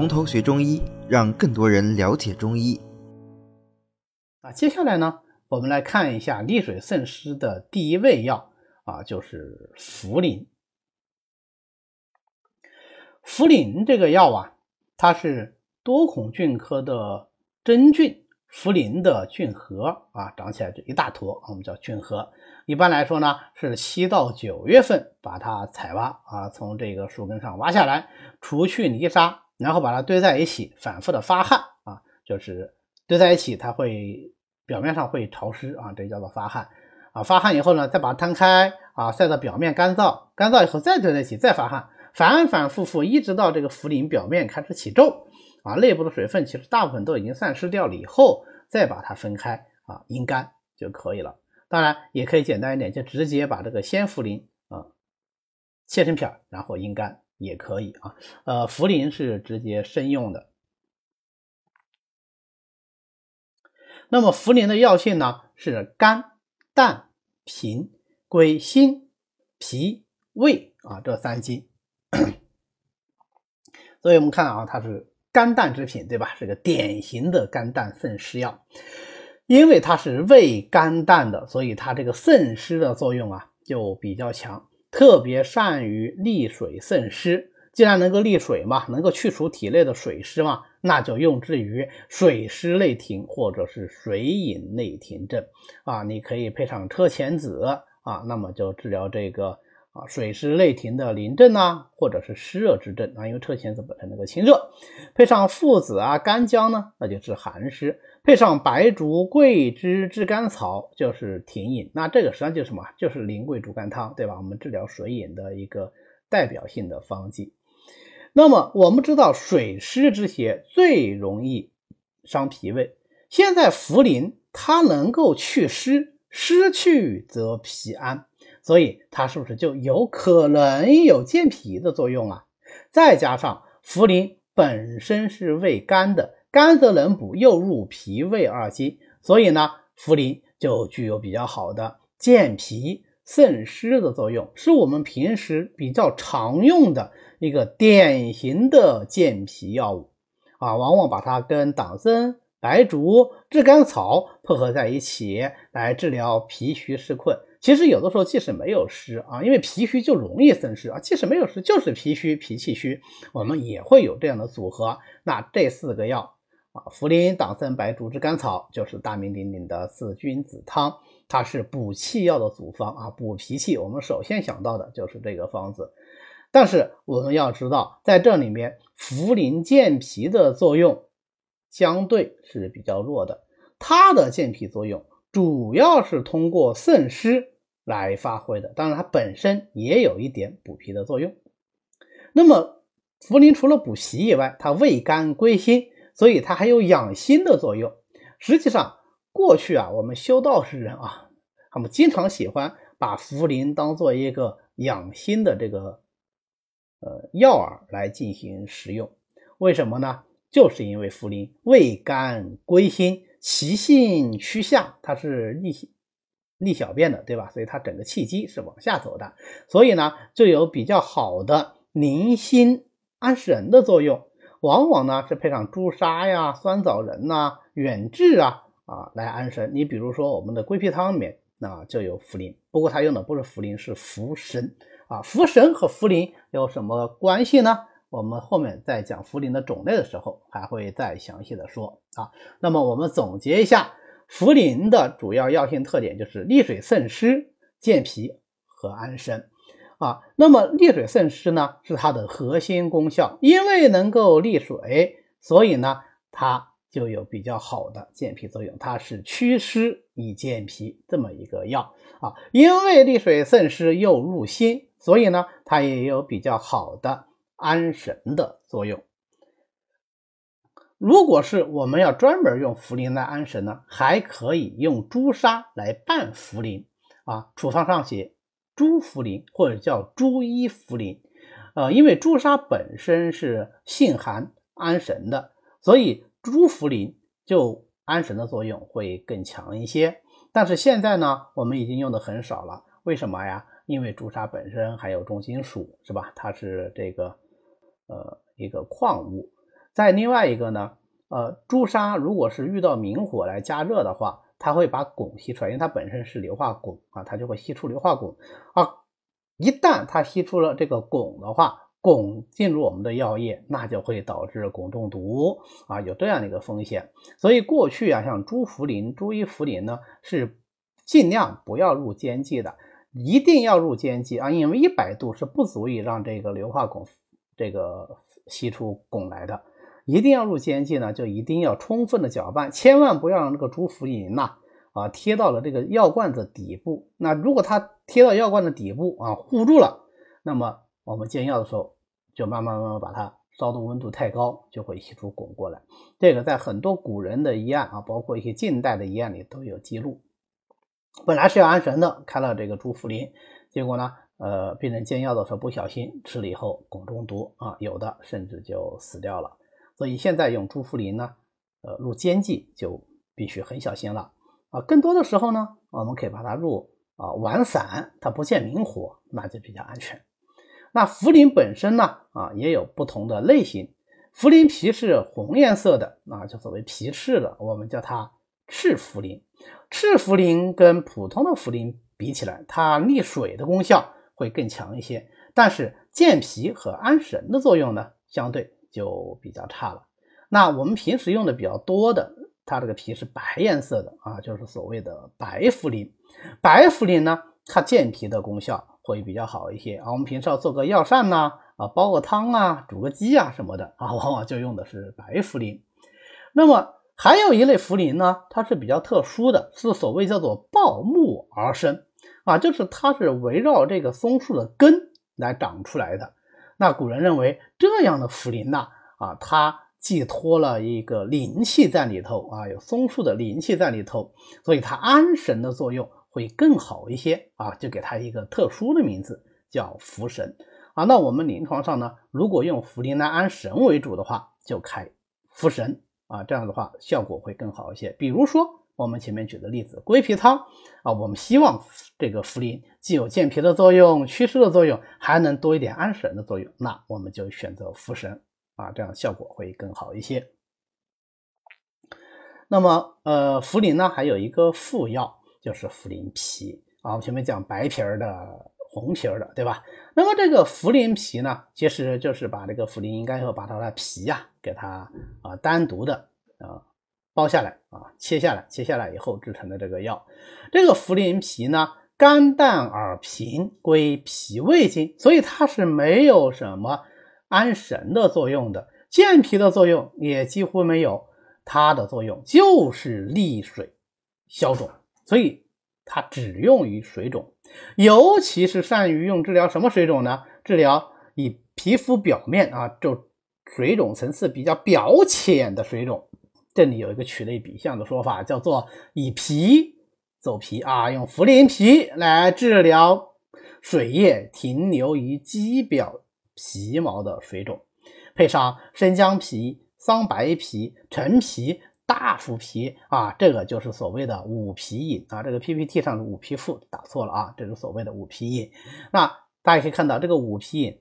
从头学中医，让更多人了解中医。啊，接下来呢，我们来看一下利水渗湿的第一味药啊，就是茯苓。茯苓这个药啊，它是多孔菌科的真菌茯苓的菌核啊，长起来就一大坨，我们叫菌核。一般来说呢，是七到九月份把它采挖啊，从这个树根上挖下来，除去泥沙，然后把它堆在一起，反复的发汗啊，就是堆在一起，它会表面上会潮湿啊，这叫做发汗啊。发汗以后呢，再把它摊开啊，晒到表面干燥，干燥以后再堆在一起，再发汗，反反复复，一直到这个茯苓表面开始起皱啊，内部的水分其实大部分都已经散失掉了以后，再把它分开啊，阴干就可以了。当然也可以简单一点，就直接把这个鲜茯苓啊切成片，然后阴干也可以啊。呃，茯苓是直接生用的。那么茯苓的药性呢是肝、胆、脾、归心、脾、胃啊这三经。所以我们看啊，它是肝胆之品，对吧？是个典型的肝胆渗湿药。因为它是味甘淡的，所以它这个渗湿的作用啊就比较强，特别善于利水渗湿。既然能够利水嘛，能够去除体内的水湿嘛，那就用之于水湿内停或者是水饮内停症啊。你可以配上车前子啊，那么就治疗这个啊水湿内停的淋症啊，或者是湿热之症啊。因为车前子本身能够清热，配上附子啊、干姜呢，那就治寒湿。配上白术、桂枝、炙甘草，就是停饮。那这个实际上就是什么？就是苓桂竹甘汤，对吧？我们治疗水饮的一个代表性的方剂。那么我们知道，水湿之邪最容易伤脾胃。现在茯苓它能够祛湿，湿去则脾安，所以它是不是就有可能有健脾的作用啊？再加上茯苓本身是味甘的。甘则能补，又入脾胃二经，所以呢，茯苓就具有比较好的健脾渗湿的作用，是我们平时比较常用的一个典型的健脾药物啊。往往把它跟党参、白术、炙甘草配合在一起来治疗脾虚湿困。其实有的时候即使没有湿啊，因为脾虚就容易生湿啊，即使没有湿，就是脾虚、脾气虚，我们也会有这样的组合。那这四个药。啊，茯苓、党参、白术、炙甘草就是大名鼎鼎的四君子汤，它是补气药的组方啊，补脾气。我们首先想到的就是这个方子。但是我们要知道，在这里面，茯苓健脾的作用相对是比较弱的，它的健脾作用主要是通过渗湿来发挥的。当然，它本身也有一点补脾的作用。那么，茯苓除了补脾以外，它味甘归心。所以它还有养心的作用。实际上，过去啊，我们修道士人啊，他们经常喜欢把茯苓当做一个养心的这个呃药饵来进行食用。为什么呢？就是因为茯苓味甘归心，其性趋下，它是利利小便的，对吧？所以它整个气机是往下走的，所以呢，就有比较好的宁心安神的作用。往往呢是配上朱砂呀、酸枣仁呐、远志啊啊来安神。你比如说我们的归脾汤里面啊就有茯苓，不过它用的不是茯苓，是茯神啊。茯神和茯苓有什么关系呢？我们后面在讲茯苓的种类的时候还会再详细的说啊。那么我们总结一下，茯苓的主要药性特点就是利水渗湿、健脾和安神。啊，那么利水渗湿呢是它的核心功效，因为能够利水，所以呢它就有比较好的健脾作用，它是祛湿以健脾这么一个药啊。因为利水渗湿又入心，所以呢它也有比较好的安神的作用。如果是我们要专门用茯苓来安神呢，还可以用朱砂来拌茯苓啊，处方上写。朱茯苓或者叫朱衣茯苓，呃，因为朱砂本身是性寒安神的，所以朱茯苓就安神的作用会更强一些。但是现在呢，我们已经用的很少了，为什么呀？因为朱砂本身含有重金属，是吧？它是这个呃一个矿物，再另外一个呢，呃，朱砂如果是遇到明火来加热的话，它会把汞吸出来，因为它本身是硫化汞啊，它就会吸出硫化汞啊。一旦它吸出了这个汞的话，汞进入我们的药液，那就会导致汞中毒啊，有这样的一个风险。所以过去啊，像朱茯苓、朱一茯苓呢，是尽量不要入煎剂的，一定要入煎剂啊，因为一百度是不足以让这个硫化汞这个吸出汞来的。一定要入煎剂呢，就一定要充分的搅拌，千万不要让这个朱茯苓呐啊贴到了这个药罐子底部。那如果它贴到药罐的底部啊护住了，那么我们煎药的时候，就慢慢慢慢把它烧的温度太高，就会吸出汞过来。这个在很多古人的医案啊，包括一些近代的医案里都有记录。本来是要安神的，开了这个朱茯苓，结果呢，呃，病人煎药的时候不小心吃了以后汞中毒啊，有的甚至就死掉了。所以现在用朱茯苓呢，呃，入煎剂就必须很小心了啊。更多的时候呢，我们可以把它入啊丸散，它不见明火，那就比较安全。那茯苓本身呢，啊，也有不同的类型。茯苓皮是红颜色的，啊，就所谓皮赤的，我们叫它赤茯苓。赤茯苓跟普通的茯苓比起来，它利水的功效会更强一些，但是健脾和安神的作用呢，相对就比较差了。那我们平时用的比较多的，它这个皮是白颜色的啊，就是所谓的白茯苓。白茯苓呢，它健脾的功效。会比较好一些啊。我们平时要做个药膳呐，啊，煲个汤啊，煮个鸡啊什么的啊，往往就用的是白茯苓。那么还有一类茯苓呢，它是比较特殊的，是所谓叫做抱木而生啊，就是它是围绕这个松树的根来长出来的。那古人认为这样的茯苓呢，啊，它寄托了一个灵气在里头啊，有松树的灵气在里头，所以它安神的作用。会更好一些啊，就给它一个特殊的名字，叫茯神啊。那我们临床上呢，如果用茯苓来安神为主的话，就开茯神啊，这样的话效果会更好一些。比如说我们前面举的例子，归脾汤啊，我们希望这个茯苓既有健脾的作用、祛湿的作用，还能多一点安神的作用，那我们就选择茯神啊，这样效果会更好一些。那么呃，茯苓呢还有一个副药。就是茯苓皮啊，我们前面讲白皮儿的、红皮儿的，对吧？那么这个茯苓皮呢，其实就是把这个茯苓应该要把它的皮呀，给它啊单独的啊剥下来啊，切下来，切下来以后制成的这个药。这个茯苓皮呢，甘淡而平，归脾胃经，所以它是没有什么安神的作用的，健脾的作用也几乎没有，它的作用就是利水消肿。所以它只用于水肿，尤其是善于用治疗什么水肿呢？治疗以皮肤表面啊，就水肿层次比较表浅的水肿。这里有一个取类比象的说法，叫做以皮走皮啊，用茯苓皮来治疗水液停留于肌表皮毛的水肿，配上生姜皮、桑白皮、陈皮。大腹皮啊，这个就是所谓的五皮饮啊。这个 PPT 上的五皮腹打错了啊，这是所谓的五皮饮。那大家可以看到，这个五皮饮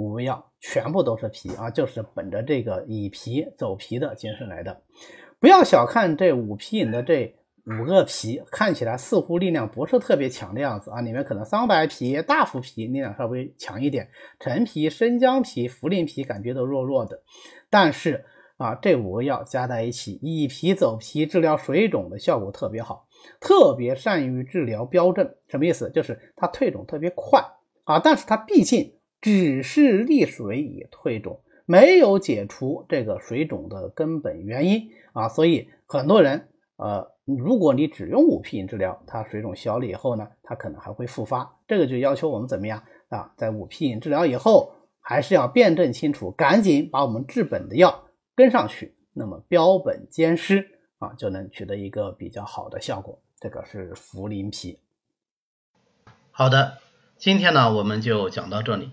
五味药全部都是皮啊，就是本着这个以皮走皮的精神来的。不要小看这五皮饮的这五个皮，看起来似乎力量不是特别强的样子啊。里面可能桑白皮、大腹皮力量稍微强一点，陈皮、生姜皮、茯苓皮感觉都弱弱的，但是。啊，这五个药加在一起，以皮走皮，治疗水肿的效果特别好，特别善于治疗标症。什么意思？就是它退肿特别快啊，但是它毕竟只是利水以退肿，没有解除这个水肿的根本原因啊。所以很多人，呃，如果你只用五皮饮治疗，它水肿消了以后呢，它可能还会复发。这个就要求我们怎么样啊？在五皮饮治疗以后，还是要辨证清楚，赶紧把我们治本的药。跟上去，那么标本兼施啊，就能取得一个比较好的效果。这个是茯苓皮。好的，今天呢我们就讲到这里。